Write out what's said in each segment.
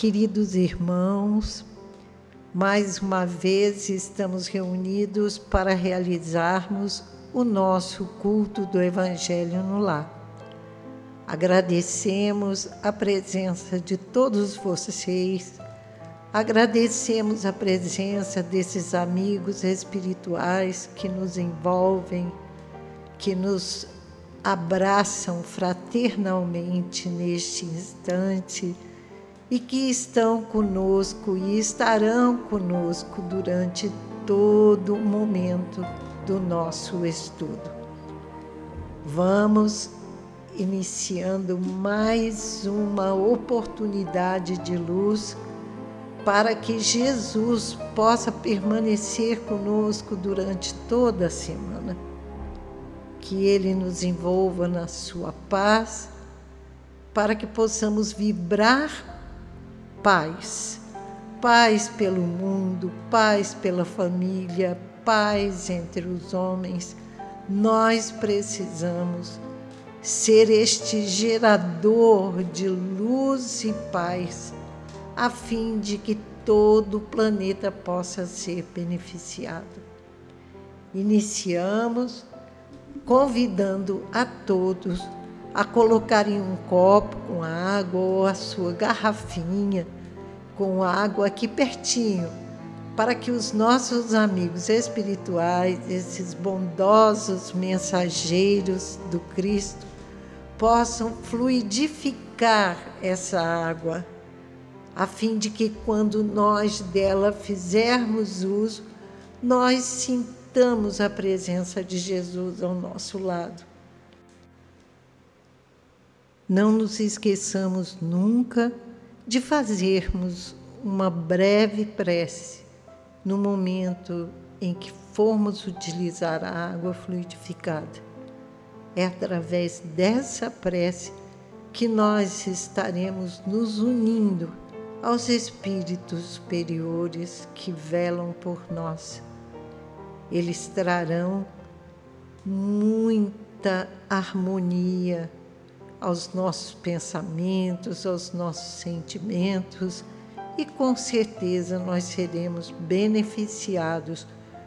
Queridos irmãos. Mais uma vez estamos reunidos para realizarmos o nosso culto do Evangelho no Lar. Agradecemos a presença de todos vocês, agradecemos a presença desses amigos espirituais que nos envolvem, que nos abraçam fraternalmente neste instante e que estão conosco e estarão conosco durante todo o momento do nosso estudo. Vamos iniciando mais uma oportunidade de luz para que Jesus possa permanecer conosco durante toda a semana. Que Ele nos envolva na Sua paz, para que possamos vibrar paz. Paz pelo mundo, paz pela família, paz entre os homens. Nós precisamos ser este gerador de luz e paz, a fim de que todo o planeta possa ser beneficiado. Iniciamos convidando a todos a colocarem um copo com água ou a sua garrafinha com água aqui pertinho, para que os nossos amigos espirituais, esses bondosos mensageiros do Cristo, possam fluidificar essa água, a fim de que quando nós dela fizermos uso, nós sintamos a presença de Jesus ao nosso lado. Não nos esqueçamos nunca de fazermos uma breve prece no momento em que formos utilizar a água fluidificada. É através dessa prece que nós estaremos nos unindo aos espíritos superiores que velam por nós. Eles trarão muita harmonia, aos nossos pensamentos, aos nossos sentimentos, e com certeza nós seremos beneficiados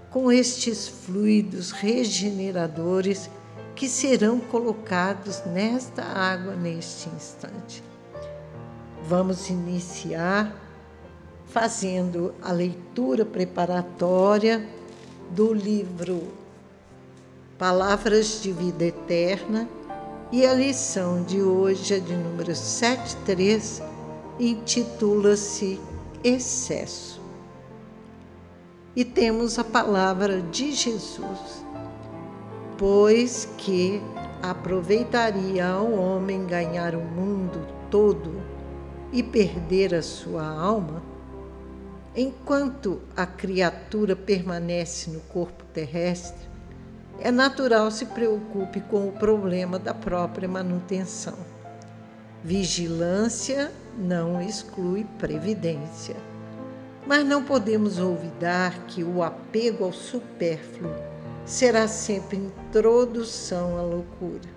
com estes fluidos regeneradores que serão colocados nesta água neste instante. Vamos iniciar fazendo a leitura preparatória do livro Palavras de Vida Eterna e a lição de hoje é de número 73, intitula-se Excesso. E temos a palavra de Jesus, pois que aproveitaria ao homem ganhar o mundo todo e perder a sua alma, enquanto a criatura permanece no corpo terrestre, é natural se preocupe com o problema da própria manutenção. Vigilância não exclui previdência. Mas não podemos olvidar que o apego ao supérfluo será sempre introdução à loucura.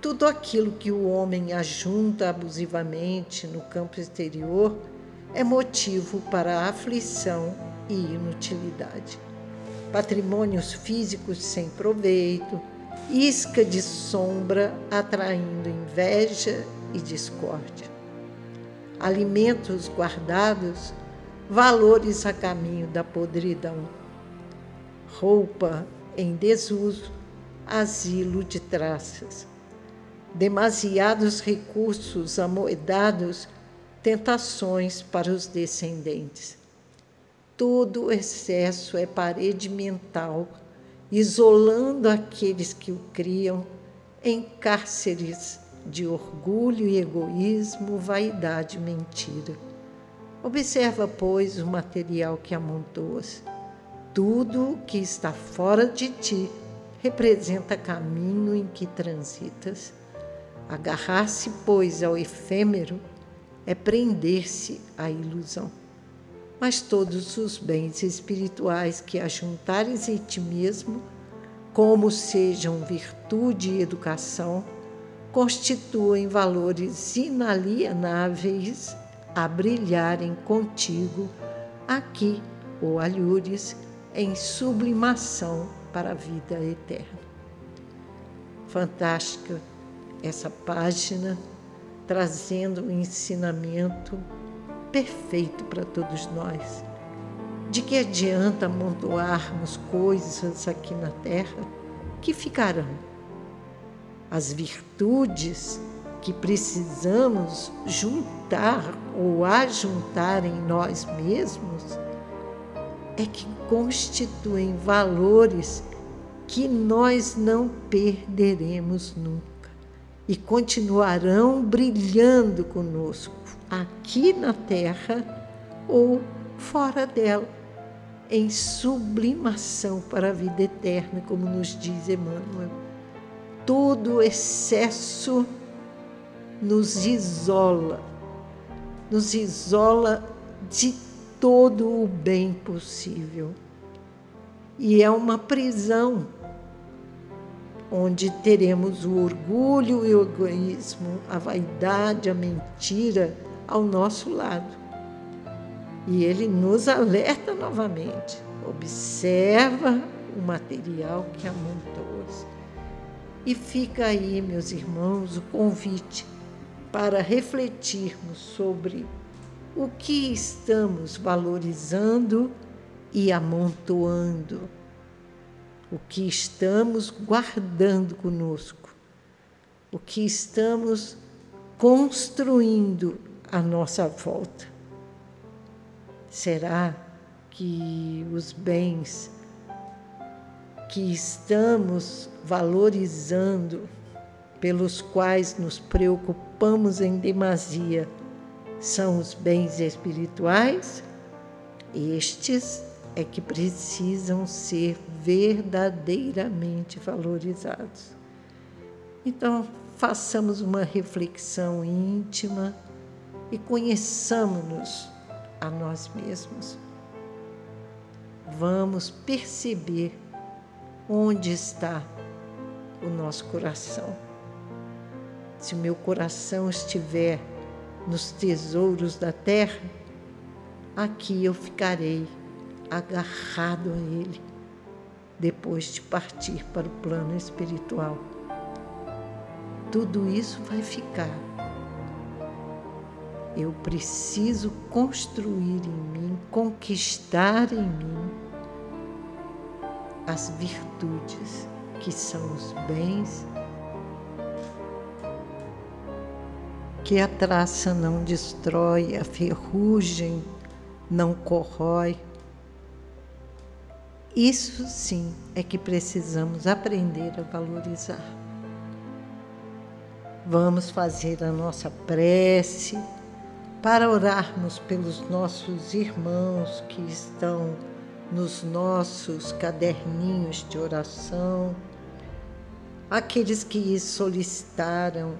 Tudo aquilo que o homem ajunta abusivamente no campo exterior é motivo para aflição e inutilidade patrimônios físicos sem proveito, isca de sombra atraindo inveja e discórdia. Alimentos guardados, valores a caminho da podridão. Roupa em desuso, asilo de traças. Demasiados recursos amoedados, tentações para os descendentes Todo excesso é parede mental isolando aqueles que o criam em cárceres de orgulho e egoísmo, vaidade e mentira. Observa, pois, o material que amontoas. Tudo que está fora de ti representa caminho em que transitas. Agarrar-se, pois, ao efêmero é prender-se à ilusão. Mas todos os bens espirituais que ajuntares em ti mesmo, como sejam virtude e educação, constituem valores inalienáveis a brilharem contigo aqui, ou alhures, em sublimação para a vida eterna. Fantástica essa página, trazendo um ensinamento perfeito para todos nós. De que adianta amontoarmos coisas aqui na terra que ficarão? As virtudes que precisamos juntar ou ajuntar em nós mesmos é que constituem valores que nós não perderemos nunca e continuarão brilhando conosco aqui na terra ou fora dela, em sublimação para a vida eterna, como nos diz Emmanuel. Todo excesso nos isola, nos isola de todo o bem possível. E é uma prisão onde teremos o orgulho e o egoísmo, a vaidade, a mentira ao nosso lado. E ele nos alerta novamente. Observa o material que amontou. E fica aí, meus irmãos, o convite para refletirmos sobre o que estamos valorizando e amontoando, o que estamos guardando conosco, o que estamos construindo à nossa volta. Será que os bens que estamos valorizando, pelos quais nos preocupamos em demasia, são os bens espirituais, estes é que precisam ser verdadeiramente valorizados. Então, façamos uma reflexão íntima e conheçamos-nos a nós mesmos. Vamos perceber onde está o nosso coração. Se o meu coração estiver nos tesouros da terra, aqui eu ficarei agarrado a Ele, depois de partir para o plano espiritual. Tudo isso vai ficar. Eu preciso construir em mim, conquistar em mim as virtudes que são os bens que a traça não destrói, a ferrugem não corrói. Isso sim é que precisamos aprender a valorizar. Vamos fazer a nossa prece para orarmos pelos nossos irmãos que estão nos nossos caderninhos de oração, aqueles que solicitaram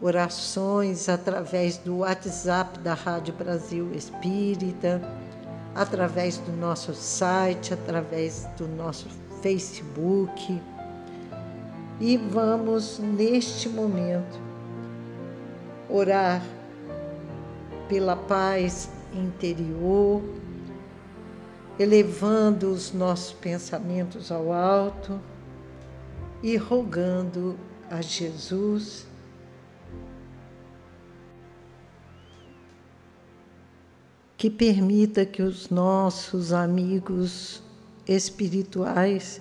orações através do WhatsApp da Rádio Brasil Espírita, através do nosso site, através do nosso Facebook. E vamos, neste momento, orar pela paz interior, elevando os nossos pensamentos ao alto e rogando a Jesus que permita que os nossos amigos espirituais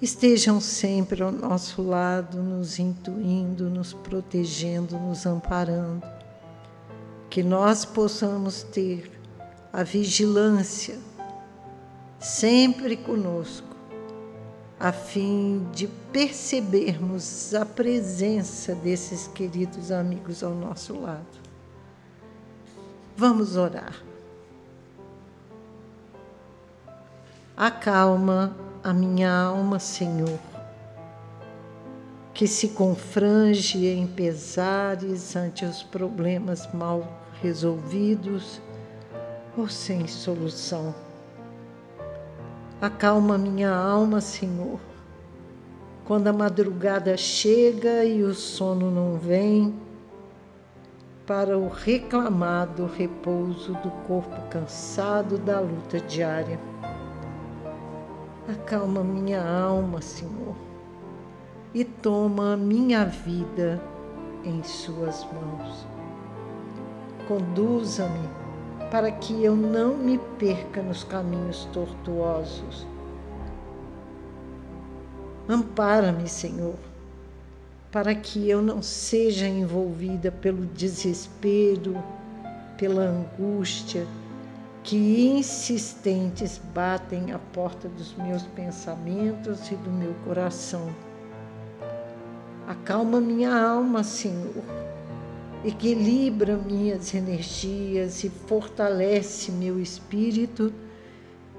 estejam sempre ao nosso lado, nos intuindo, nos protegendo, nos amparando. Que nós possamos ter a vigilância sempre conosco a fim de percebermos a presença desses queridos amigos ao nosso lado. Vamos orar. Acalma a minha alma, Senhor, que se confrange em pesares ante os problemas mal resolvidos ou sem solução. Acalma minha alma, Senhor, quando a madrugada chega e o sono não vem, para o reclamado repouso do corpo cansado da luta diária. Acalma minha alma, Senhor, e toma minha vida em Suas mãos. Conduza-me para que eu não me perca nos caminhos tortuosos. Ampara-me, Senhor, para que eu não seja envolvida pelo desespero, pela angústia, que insistentes batem à porta dos meus pensamentos e do meu coração. Acalma minha alma, Senhor. Equilibra minhas energias e fortalece meu espírito,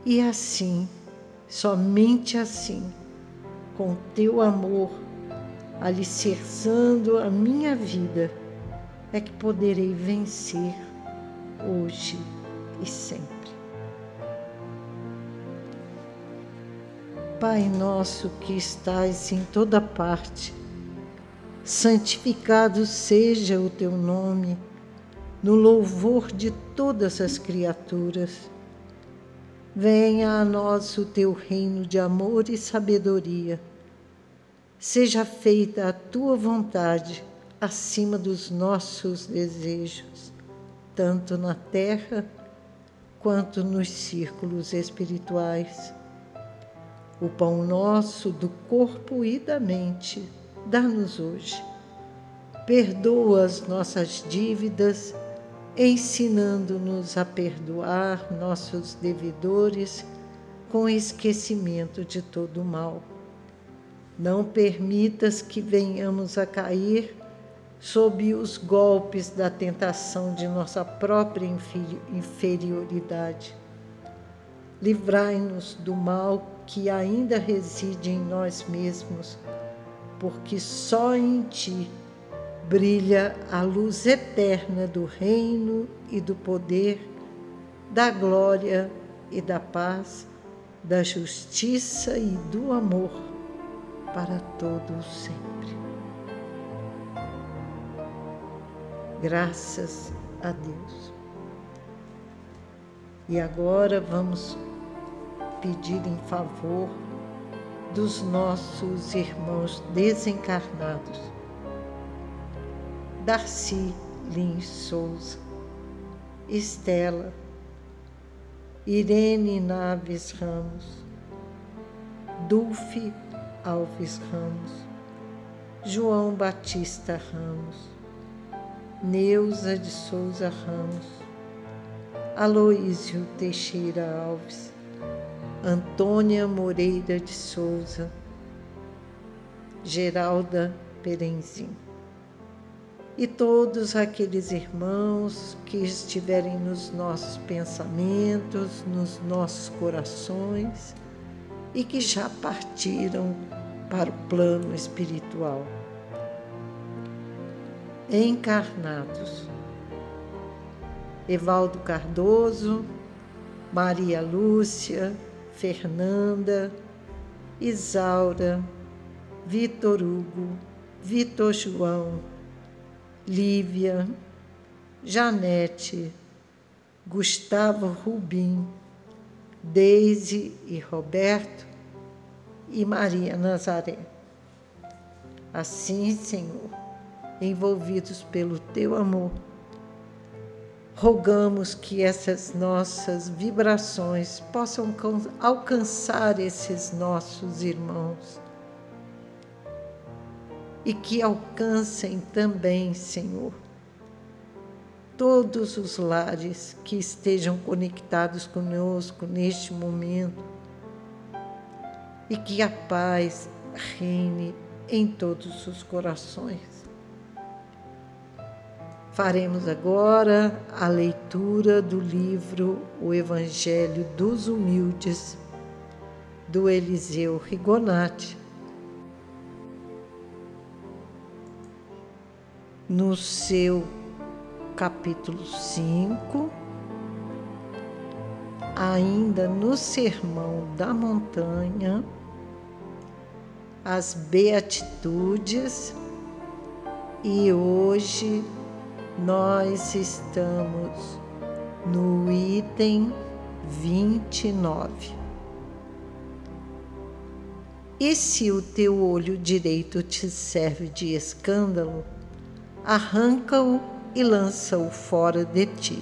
e assim, somente assim, com teu amor, alicerçando a minha vida, é que poderei vencer hoje e sempre. Pai nosso que estais em toda parte, santificado seja o teu nome, no louvor de todas as criaturas. Venha a nós o teu reino de amor e sabedoria. Seja feita a tua vontade acima dos nossos desejos, tanto na terra quanto nos círculos espirituais. O pão nosso do corpo e da mente, dá-nos hoje. Perdoa as nossas dívidas, ensinando-nos a perdoar nossos devedores com esquecimento de todo o mal. Não permitas que venhamos a cair sob os golpes da tentação de nossa própria inferioridade. Livrai-nos do mal que ainda reside em nós mesmos, porque só em Ti brilha a luz eterna do reino e do poder, da glória e da paz, da justiça e do amor para todos sempre. Graças a Deus. E agora vamos pedir em favor dos nossos irmãos desencarnados. Darcy Lins Souza, Estela, Irene Naves Ramos, Dulce Alves Ramos, João Batista Ramos, Neuza de Souza Ramos, Aloísio Teixeira Alves, Antônia Moreira de Souza, Geralda Perenzin. E todos aqueles irmãos que estiverem nos nossos pensamentos, nos nossos corações e que já partiram para o plano espiritual encarnados. Evaldo Cardoso, Maria Lúcia, Fernanda, Isaura, Vitor Hugo, Vitor João, Lívia, Janete, Gustavo Rubim, Deise e Roberto e Maria Nazaré. Assim, Senhor, envolvidos pelo teu amor. Rogamos que essas nossas vibrações possam alcançar esses nossos irmãos e que alcancem também, Senhor, todos os lares que estejam conectados conosco neste momento e que a paz reine em todos os corações. Faremos agora a leitura do livro O Evangelho dos Humildes, do Eliseu Rigonati. No seu capítulo 5, ainda no Sermão da Montanha, as Beatitudes, e hoje nós estamos no item 29. E se o teu olho direito te serve de escândalo, arranca-o e lança-o fora de ti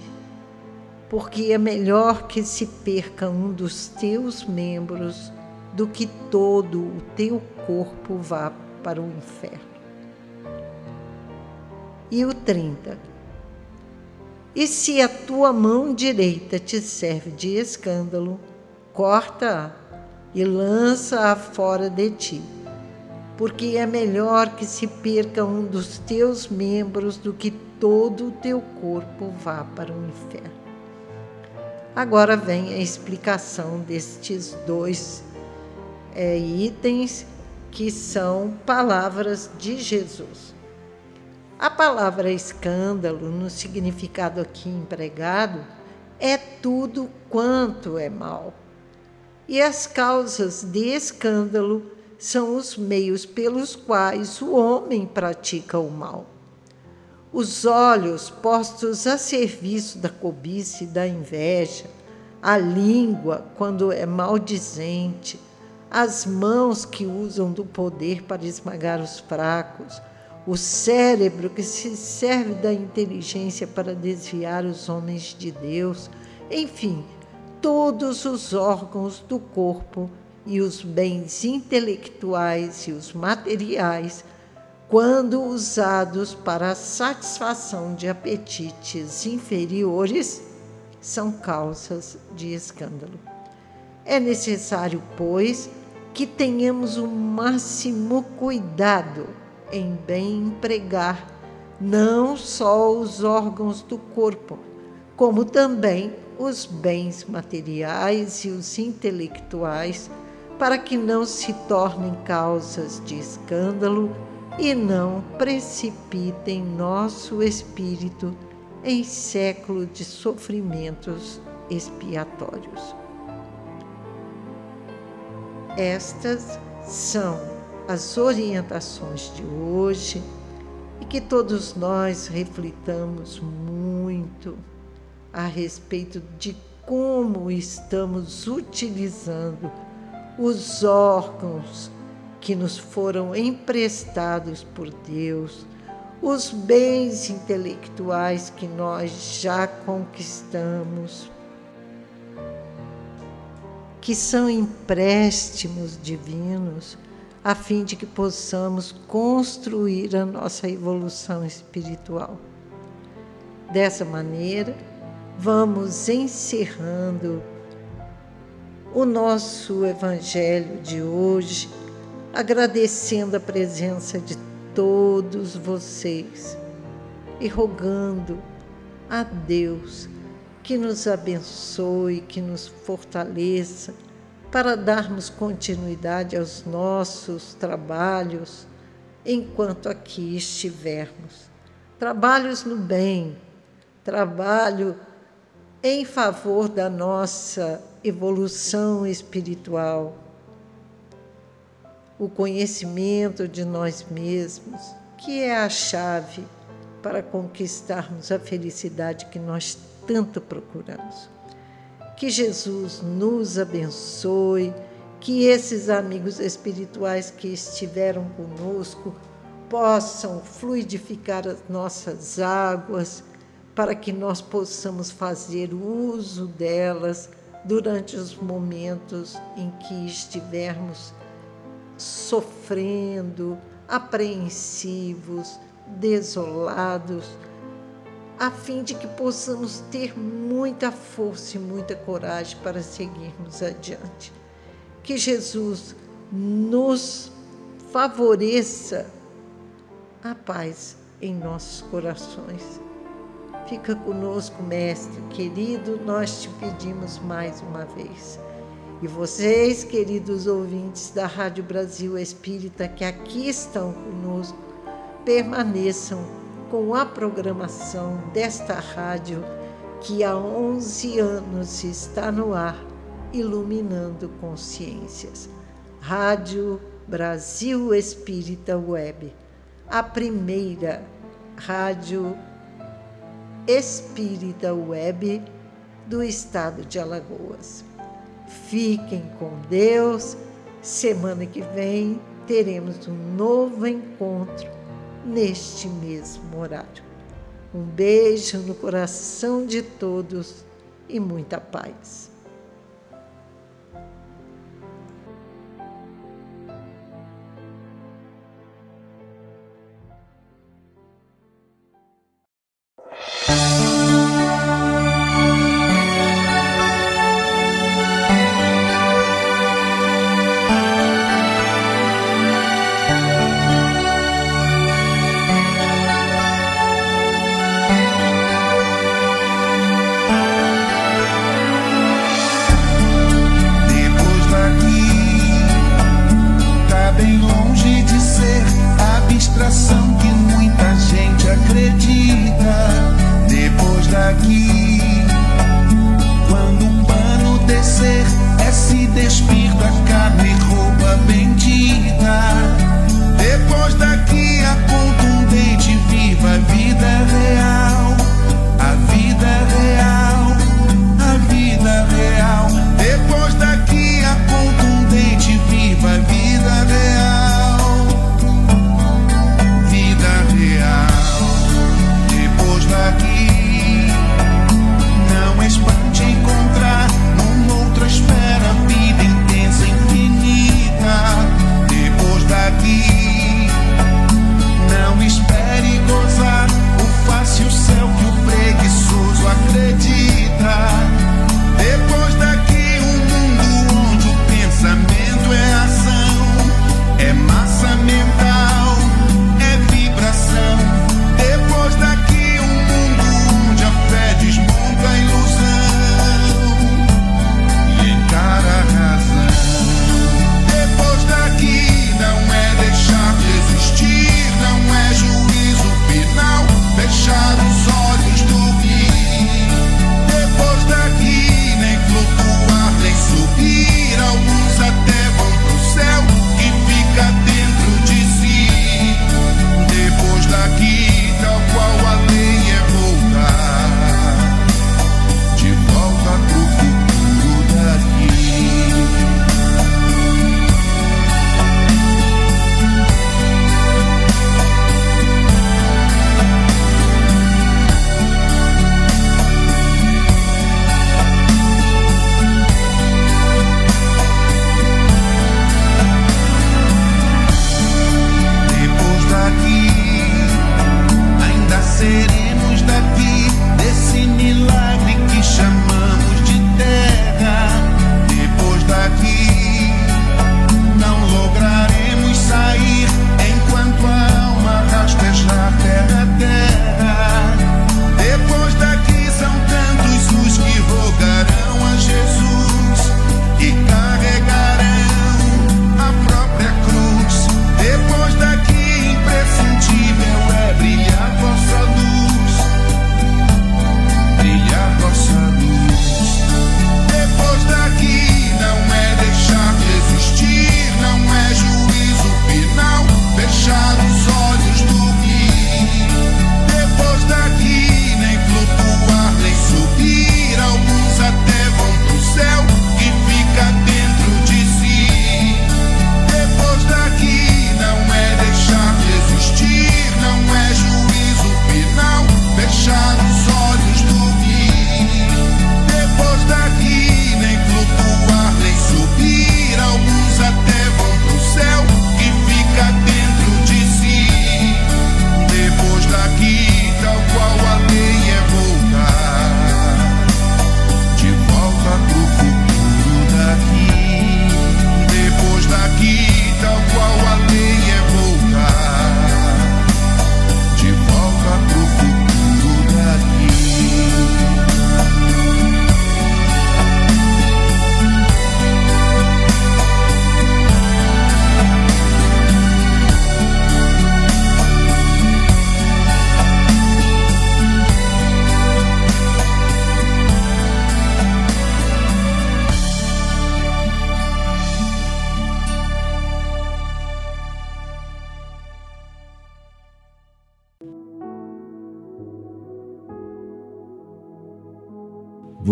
porque é melhor que se perca um dos teus membros do que todo o teu corpo vá para o inferno. E o 30. E se a tua mão direita te serve de escândalo, corta-a e lança-a fora de ti, porque é melhor que se perca um dos teus membros do que todo o teu corpo vá para o inferno. Agora vem a explicação destes dois é, itens que são palavras de Jesus. A palavra escândalo, no significado aqui empregado, é tudo quanto é mal. E as causas de escândalo são os meios pelos quais o homem pratica o mal os olhos postos a serviço da cobiça e da inveja, a língua quando é maldizente, as mãos que usam do poder para esmagar os fracos, o cérebro que se serve da inteligência para desviar os homens de Deus, enfim, todos os órgãos do corpo e os bens intelectuais e os materiais quando usados para a satisfação de apetites inferiores, são causas de escândalo. É necessário, pois, que tenhamos o máximo cuidado em bem empregar não só os órgãos do corpo, como também os bens materiais e os intelectuais, para que não se tornem causas de escândalo e não precipitem nosso espírito em século de sofrimentos expiatórios. Estas são as orientações de hoje e que todos nós reflitamos muito a respeito de como estamos utilizando os órgãos que nos foram emprestados por Deus, os bens intelectuais que nós já conquistamos, que são empréstimos divinos, a fim de que possamos construir a nossa evolução espiritual. Dessa maneira, vamos encerrando o nosso Evangelho de hoje agradecendo a presença de todos vocês e rogando a Deus que nos abençoe, que nos fortaleça para darmos continuidade aos nossos trabalhos enquanto aqui estivermos. Trabalhos no bem, trabalho em favor da nossa evolução espiritual o conhecimento de nós mesmos, que é a chave para conquistarmos a felicidade que nós tanto procuramos. Que Jesus nos abençoe, que esses amigos espirituais que estiveram conosco possam fluidificar as nossas águas, para que nós possamos fazer uso delas durante os momentos em que estivermos sofrendo, apreensivos, desolados, a fim de que possamos ter muita força e muita coragem para seguirmos adiante. Que Jesus nos favoreça a paz em nossos corações. Fica conosco, Mestre querido, nós te pedimos mais uma vez. E vocês, queridos ouvintes da Rádio Brasil Espírita, que aqui estão conosco, permaneçam com a programação desta rádio que há 11 anos está no ar, iluminando consciências. Rádio Brasil Espírita Web, a primeira rádio espírita web do estado de Alagoas. Fiquem com Deus. Semana que vem teremos um novo encontro neste mesmo horário. Um beijo no coração de todos e muita paz.